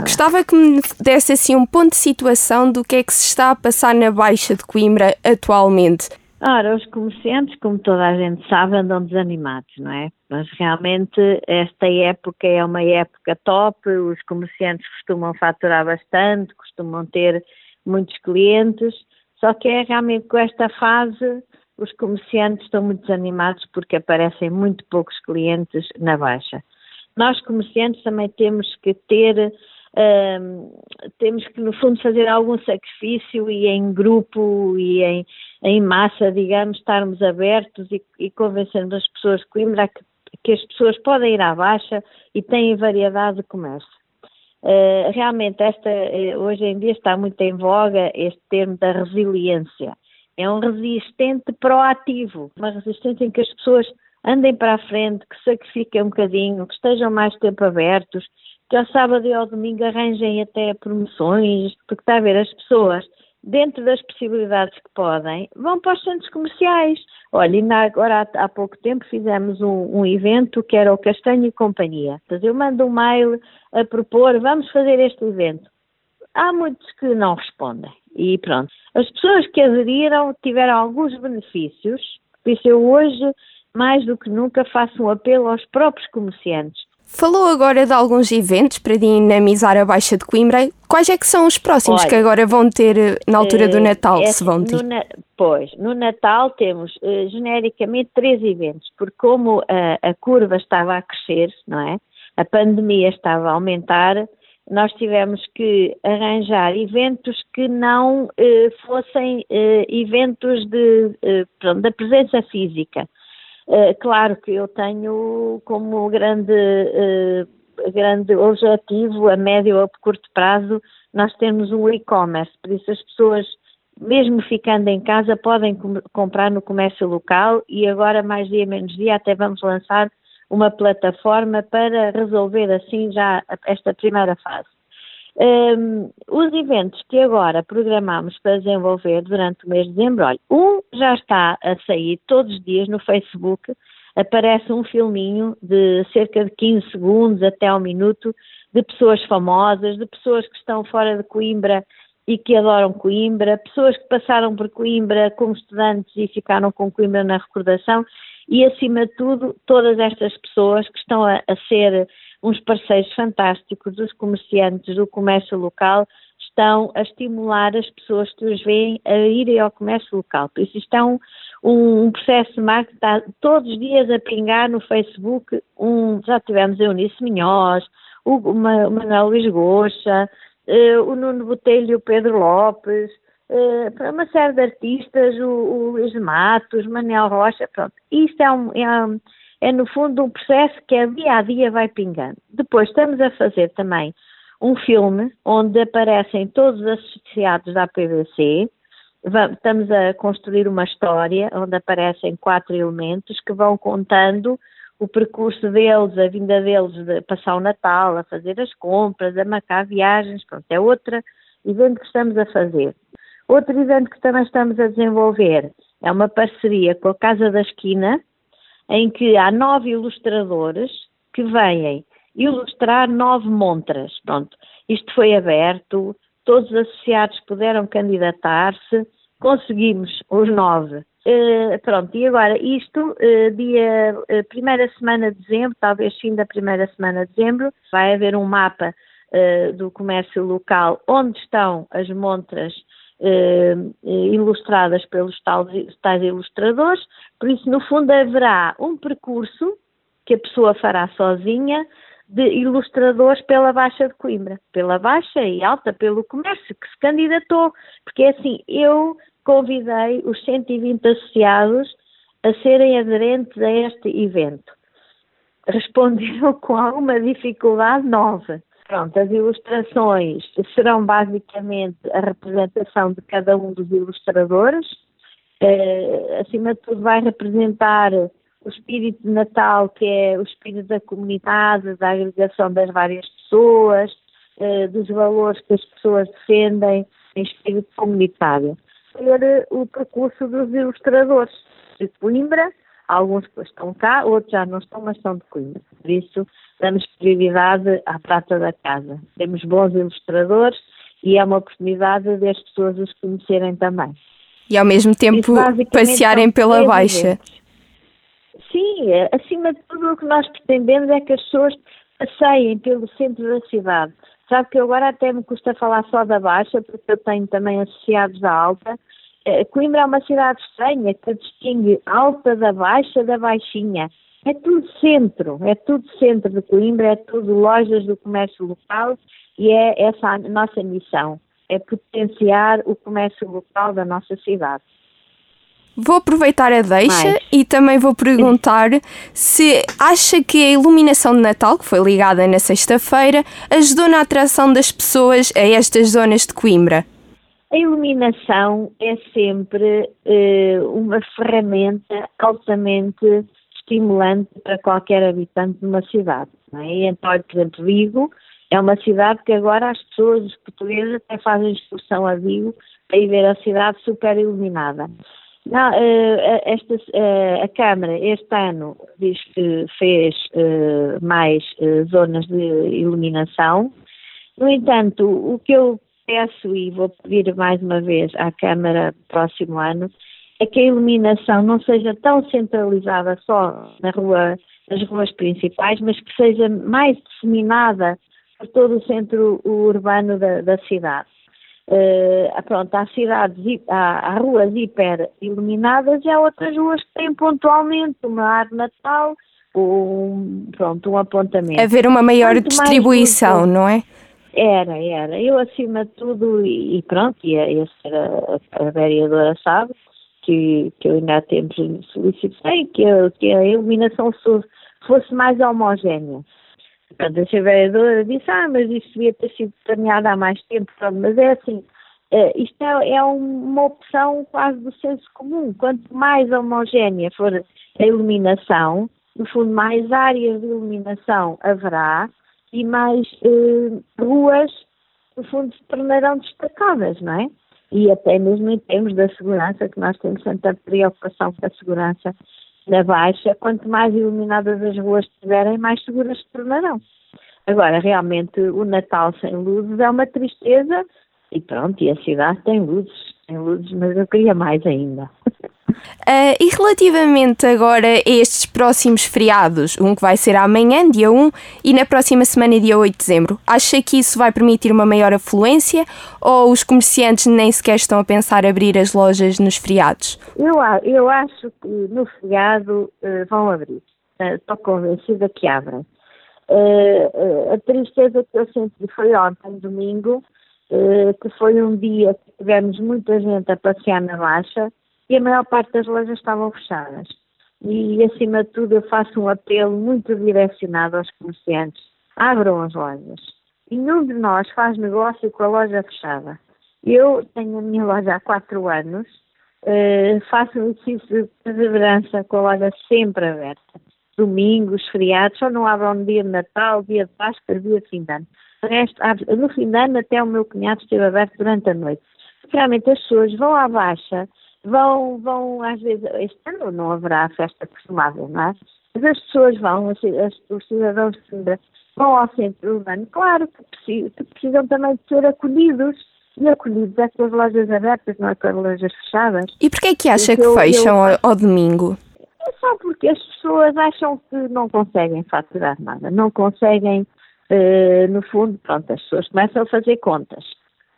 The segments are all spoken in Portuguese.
Gostava que me desse assim um ponto de situação do que é que se está a passar na Baixa de Coimbra atualmente. Ora, os comerciantes, como toda a gente sabe, andam desanimados, não é? Mas realmente esta época é uma época top, os comerciantes costumam faturar bastante, costumam ter muitos clientes, só que é realmente com esta fase os comerciantes estão muito desanimados porque aparecem muito poucos clientes na baixa. Nós comerciantes também temos que ter um, temos que, no fundo, fazer algum sacrifício e em grupo e em, em massa, digamos, estarmos abertos e, e convencermos as pessoas de Coimbra que, que as pessoas podem ir à baixa e têm variedade de comércio. Uh, realmente, esta, eh, hoje em dia está muito em voga este termo da resiliência. É um resistente proativo, uma resistência em que as pessoas andem para a frente, que sacrifiquem um bocadinho, que estejam mais tempo abertos, que ao sábado e ao domingo arranjem até promoções, porque está a ver, as pessoas, dentro das possibilidades que podem, vão para os centros comerciais. Olha, ainda agora há, há pouco tempo fizemos um, um, evento que era o Castanho e Companhia. Eu mando um mail a propor, vamos fazer este evento. Há muitos que não respondem. E pronto. As pessoas que aderiram tiveram alguns benefícios, por isso eu hoje, mais do que nunca, faço um apelo aos próprios comerciantes Falou agora de alguns eventos para dinamizar a Baixa de Coimbra. Quais é que são os próximos Olha, que agora vão ter eh, na altura do eh, Natal, é, se vão ter? No, pois, no Natal temos uh, genericamente três eventos, porque como uh, a curva estava a crescer, não é? A pandemia estava a aumentar, nós tivemos que arranjar eventos que não uh, fossem eventos de, pronto, da presença física eh, claro que eu tenho como grande, uh, grande objetivo, a médio ou curto prazo, nós temos um e-commerce, por isso as pessoas, mesmo ficando em casa, podem com comprar no comércio local e agora, mais dia menos dia, até vamos lançar uma plataforma para resolver assim já esta primeira fase. Um, os eventos que agora programamos para desenvolver durante o mês de dezembro, olha, um já está a sair todos os dias no Facebook, aparece um filminho de cerca de 15 segundos até ao minuto de pessoas famosas, de pessoas que estão fora de Coimbra e que adoram Coimbra, pessoas que passaram por Coimbra como estudantes e ficaram com Coimbra na recordação e, acima de tudo, todas estas pessoas que estão a, a ser uns parceiros fantásticos dos comerciantes do comércio local estão a estimular as pessoas que os veem a irem ao comércio local. Por isso, isto é um, um, processo de marketing que está todos os dias a pingar no Facebook. Um, já tivemos a Eunice Minhoz, o, o Manuel Luís Goxa, uh, o Nuno Botelho e o Pedro Lopes, uh, uma série de artistas, o, o Luís Matos, Manuel Rocha, pronto. Isto é um, é um é no fundo um processo que é dia a dia vai pingando. Depois estamos a fazer também um filme onde aparecem todos os associados da PVC. Estamos a construir uma história onde aparecem quatro elementos que vão contando o percurso deles, a vinda deles de passar o Natal, a fazer as compras, a marcar viagens, pronto, é outro evento que estamos a fazer. Outro evento que também estamos a desenvolver é uma parceria com a Casa da Esquina, em que há nove ilustradores que vêm ilustrar nove montras. Pronto, isto foi aberto, todos os associados puderam candidatar-se, conseguimos os nove. Uh, pronto, e agora isto, uh, dia uh, primeira semana de dezembro, talvez fim da primeira semana de dezembro, vai haver um mapa do comércio local onde estão as montras ilustradas pelos tais, tais ilustradores, por isso, no fundo, haverá um percurso que a pessoa fará sozinha de ilustradores pela Baixa de Coimbra, pela Baixa e Alta, pelo comércio que se candidatou, porque é assim, eu convidei os 120 associados a serem aderentes a este evento. Responderam com alguma dificuldade nova. Pronto, as ilustrações serão basicamente a representação de cada um dos ilustradores. Uh, acima de tudo, vai representar o espírito de Natal, que é o espírito da comunidade, da agregação das várias pessoas, uh, dos valores que as pessoas defendem em espírito comunitário. Ser o percurso dos ilustradores de Coimbra Alguns estão cá, outros já não estão, mas estão de Coimbra. Por isso, damos prioridade à prata da casa. Temos bons ilustradores e é uma oportunidade das pessoas os conhecerem também. E ao mesmo tempo passearem pela Baixa. Sim, é, acima de tudo o que nós pretendemos é que as pessoas passeiem pelo centro da cidade. Sabe que agora até me custa falar só da Baixa, porque eu tenho também associados da Alta. É, Coimbra é uma cidade estranha que distingue alta da baixa da baixinha. É tudo centro, é tudo centro de Coimbra, é tudo lojas do comércio local e é essa a nossa missão, é potenciar o comércio local da nossa cidade. Vou aproveitar a deixa Mais. e também vou perguntar se acha que a iluminação de Natal, que foi ligada na sexta-feira, ajudou na atração das pessoas a estas zonas de Coimbra. A iluminação é sempre uh, uma ferramenta altamente estimulante para qualquer habitante de uma cidade. Não é? Então, por exemplo, Vigo é uma cidade que agora as pessoas, os portugueses, até fazem excursão a Vigo para ir ver a cidade super iluminada. Não, uh, esta, uh, a Câmara este ano diz que fez mais zonas de iluminação. No entanto, o que eu peço e vou pedir mais uma vez à Câmara próximo ano é que a iluminação não seja tão centralizada só na rua, nas ruas principais, mas que seja mais disseminada por todo o centro urbano da, da cidade. Uh, pronto, há cidades, há, há, ruas hiper iluminadas e há outras ruas que têm pontualmente uma árvore natal ou um, pronto, um apontamento. Haver uma maior Quanto distribuição, não é? Era, era. Eu acima de tudo, e, pronto, e a, a, a vereadora sabe, que, que eu ainda há tempos solicitei que, que a iluminação fosse mais homogénea. Portanto, a vereadora disse, ah, mas isto devia ter sido planeado há mais tempo, mas é assim, uh, isto é, é, uma opção quase do senso comum. Quanto mais homogénea for a iluminação, no fundo, mais áreas de iluminação haverá e mais uh, ruas, no fundo, se tornarão destacadas, não é? E até mesmo em termos da segurança, que nós temos tanta preocupação com a segurança na Baixa, quanto mais iluminadas as ruas estiverem, mais seguras se tornarão. Agora, realmente, o Natal sem luzes é uma tristeza e pronto, e a cidade tem luzes, tem luzes, mas eu queria mais ainda. Uh, e relativamente agora a estes próximos feriados, um que vai ser amanhã, dia 1, e na próxima semana, dia 8 de dezembro, acha que isso vai permitir uma maior afluência ou os comerciantes nem sequer estão a pensar abrir as lojas nos feriados? Eu, eu acho que no feriado uh, vão abrir. Uh, estou convencida que abrem. a tristeza que eu senti foi ontem, domingo, que foi um dia que tivemos muita gente a passear na Baixa e a maior parte das lojas estavam fechadas. E, acima de tudo, eu faço um apelo muito direcionado aos comerciantes. Abram as lojas. E nenhum de nós faz negócio com a loja fechada. Eu tenho a minha loja há quatro anos, uh, faço um exercício de perseverança com a loja sempre aberta. Domingos, feriados, só não abram no dia de Natal, dia de Páscoa, dia de fim de ano. no fim de ano até o meu cunhado esteve aberto durante a noite. Realmente as pessoas vão à baixa vão, vão às vezes, este ano não haverá festa costumada, não é? Mas as pessoas vão, as, os cidadãos de Sintra vão ao centro urbano, claro que precisam, que precisam também de ser acolhidos e acolhidos é com as lojas abertas, não é com as lojas fechadas. E porquê é que acha que eu, fecham eu, ao, ao domingo? É só porque as pessoas acham que não conseguem faturar nada, não conseguem, uh, no fundo, pronto, as pessoas começam a fazer contas.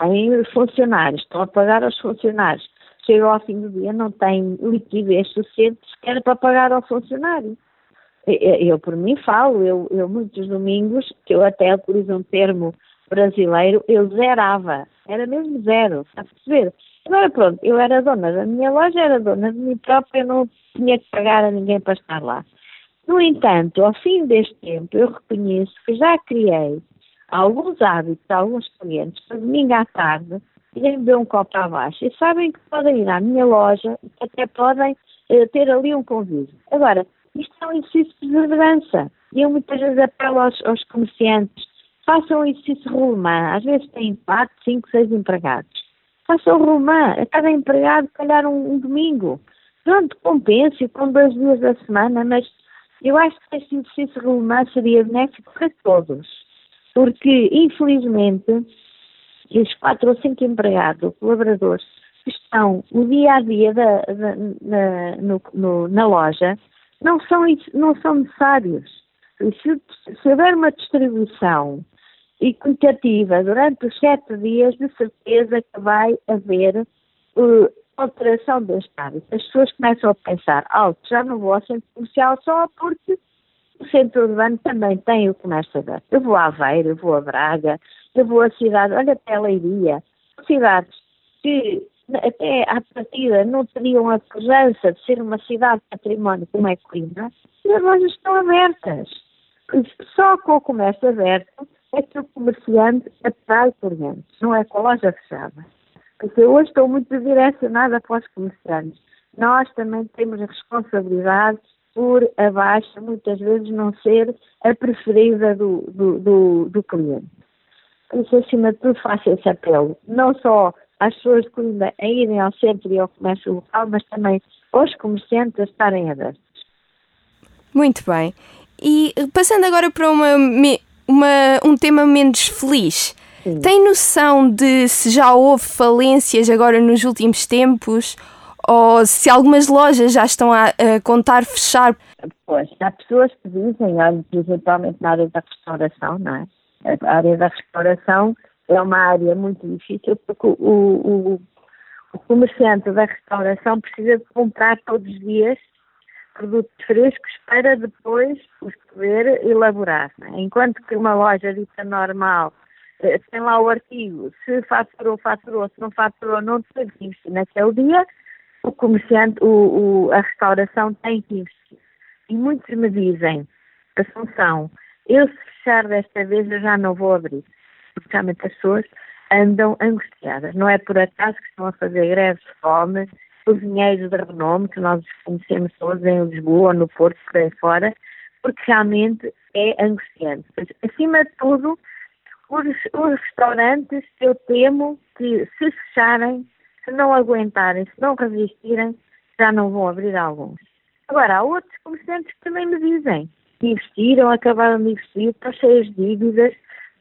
Têm funcionários, estão a pagar aos funcionários, chega ao fim do dia não tem liquidez suficiente sequer para pagar ao funcionário. Eu, eu por mim falo, eu, eu, muitos domingos, que eu até utilizo um termo brasileiro, eu zerava, era mesmo zero, está a perceber? Agora pronto, eu era dona da minha loja, era dona de mim própria, eu não tinha que pagar a ninguém para estar lá. No entanto, ao fim deste tempo, eu reconheço que já criei alguns hábitos, alguns clientes, para domingo à tarde, irem beber um copo abaixo e sabem que podem ir à minha loja, até podem uh, ter ali um convívio. Agora, isto é um exercício de perseverança. E eu muitas vezes apelo aos, aos comerciantes, façam um exercício romã, às vezes têm 4, 5, 6 empregados. Façam romã, a cada empregado, calhar um, um domingo. pronto, compense com dois dias da semana, mas eu acho que este exercício regular seria benéfico para todos, porque, infelizmente, os quatro ou cinco empregados colaboradores que estão o dia a dia da, da, na, no, no, na loja não são, não são necessários. Se, se houver uma distribuição equitativa durante os sete dias, de certeza que vai haver uh, alteração deste hábito. As pessoas começam a pensar, alto, já não vou ao centro comercial só porque o centro urbano também tem o comércio aberto. Eu vou a Aveiro, eu vou a Braga, eu vou a cidade, olha até a Leiria, cidades que até à partida não teriam a presença de ser uma cidade de património como é Coimbra, e as lojas estão abertas. Só com o comércio aberto é que o comerciante atrai clientes, não é com a loja fechada. Porque eu hoje estou muito direcionada para os comerciantes. Nós também temos a responsabilidade por a baixa, muitas vezes, não ser a preferida do, do, do, do cliente. Isso, acima de tudo, faço esse apelo. Não só às pessoas de Coimbra a irem ao centro e ao comércio local, mas também aos comerciantes a estarem abertos. Muito bem. E passando agora para uma, uma, um tema menos feliz. Sim. Tem noção de se já houve falências agora nos últimos tempos ou se algumas lojas já estão a, a contar fechar? Pois, há pessoas que dizem, principalmente na área da restauração, não é? A área da restauração é uma área muito difícil porque o, o, o comerciante da restauração precisa de comprar todos os dias produtos frescos para depois os poder elaborar. É? Enquanto que uma loja dita normal eh, tem lá o artigo, se faturou, faturou, se não faturou, não tem que investir naquele dia, o comerciante, o, o, a restauração tem que investir. E muitos me dizem, Assunção, eu se fechar desta vez eu já não vou abrir. Porque realmente as pessoas andam angustiadas. Não é por acaso que estão a fazer greves de fome, cozinheiros de renome, que nós conhecemos todos em Lisboa, no Porto, por aí fora, porque realmente é angustiante. Mas, acima de tudo, os, os restaurantes, eu temo que se fecharem, se não aguentarem, se não resistirem, já não vão abrir alguns. Agora, há outros comerciantes que também me dizem investiram, acabaram de investir, estão cheios de dívidas,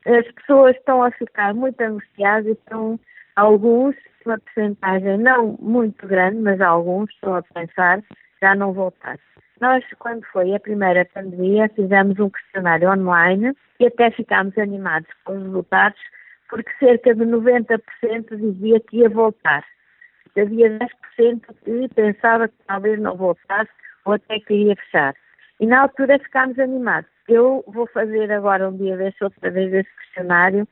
as pessoas estão a ficar muito angustiadas e estão Alguns, uma porcentagem não muito grande, mas alguns estão a pensar já não voltar. Nós, quando foi a primeira pandemia, fizemos um questionário online e até ficámos animados com os resultados, porque cerca de 90% dizia que ia voltar. Havia 10% que pensava que talvez não voltasse ou até que ia fechar. E na altura ficámos animados. Eu vou fazer agora um dia desse, outra vez esse questionário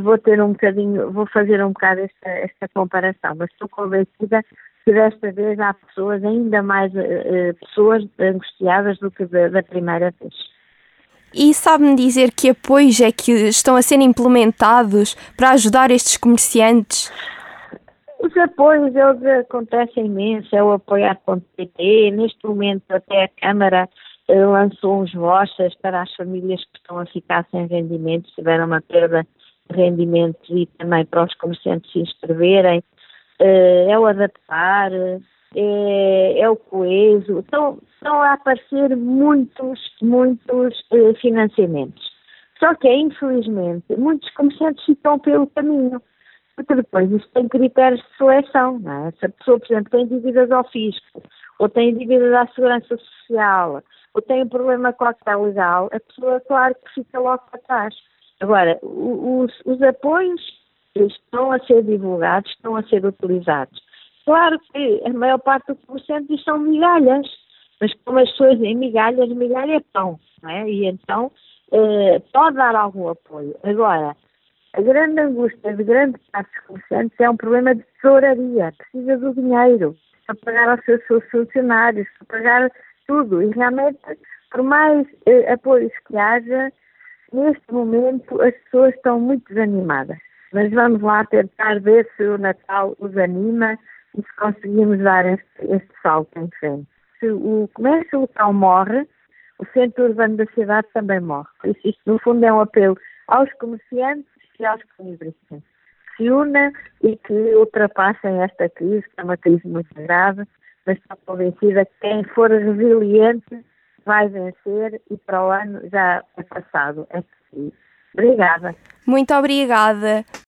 vou ter um bocadinho, vou fazer um bocado esta, esta comparação, mas estou convencida que desta vez há pessoas, ainda mais uh, pessoas angustiadas do que da, da primeira vez. E sabe-me dizer que apoios é que estão a ser implementados para ajudar estes comerciantes? Os apoios, eles acontecem imenso, é o apoiar.pt, neste momento até a Câmara eh, lançou uns vouchers para as famílias que estão a ficar sem rendimentos, tiveram uma perda rendimentos e também para os comerciantes se inscreverem, eh, é o adaptar, é, é o coeso, estão, estão a aparecer muitos, muitos eh, financiamentos. Só que, infelizmente, muitos comerciantes ficam pelo caminho, porque depois isto tem critérios de seleção, não é? Se a pessoa, por exemplo, tem dívidas ao fisco, ou tem dívidas à segurança social, ou tem um problema com a legal, a pessoa, claro, que fica logo para trás. Agora, os, os apoios estão a ser divulgados, estão a ser utilizados. Claro que a maior parte do comerciante são migalhas, mas como as pessoas dizem migalhas, migalha é pão, não é? E então eh, pode dar algum apoio. Agora, a grande angústia de grande parte dos comerciantes é um problema de tesouraria, precisa do dinheiro para pagar aos seus, seus funcionários, para pagar tudo. E realmente, por mais eh, apoios que haja, Neste momento as pessoas estão muito desanimadas, mas vamos lá tentar ver se o Natal os anima e se conseguimos dar este, este salto em frente. Se o comércio local morre, o centro urbano da cidade também morre. Por isso, isto no fundo é um apelo aos comerciantes e aos comunistas. Se unam e que ultrapassem esta crise, que é uma crise muito grave, mas estou convencida que quem for resiliente vai vencer e para o ano já é passado. É possível. Obrigada. Muito obrigada.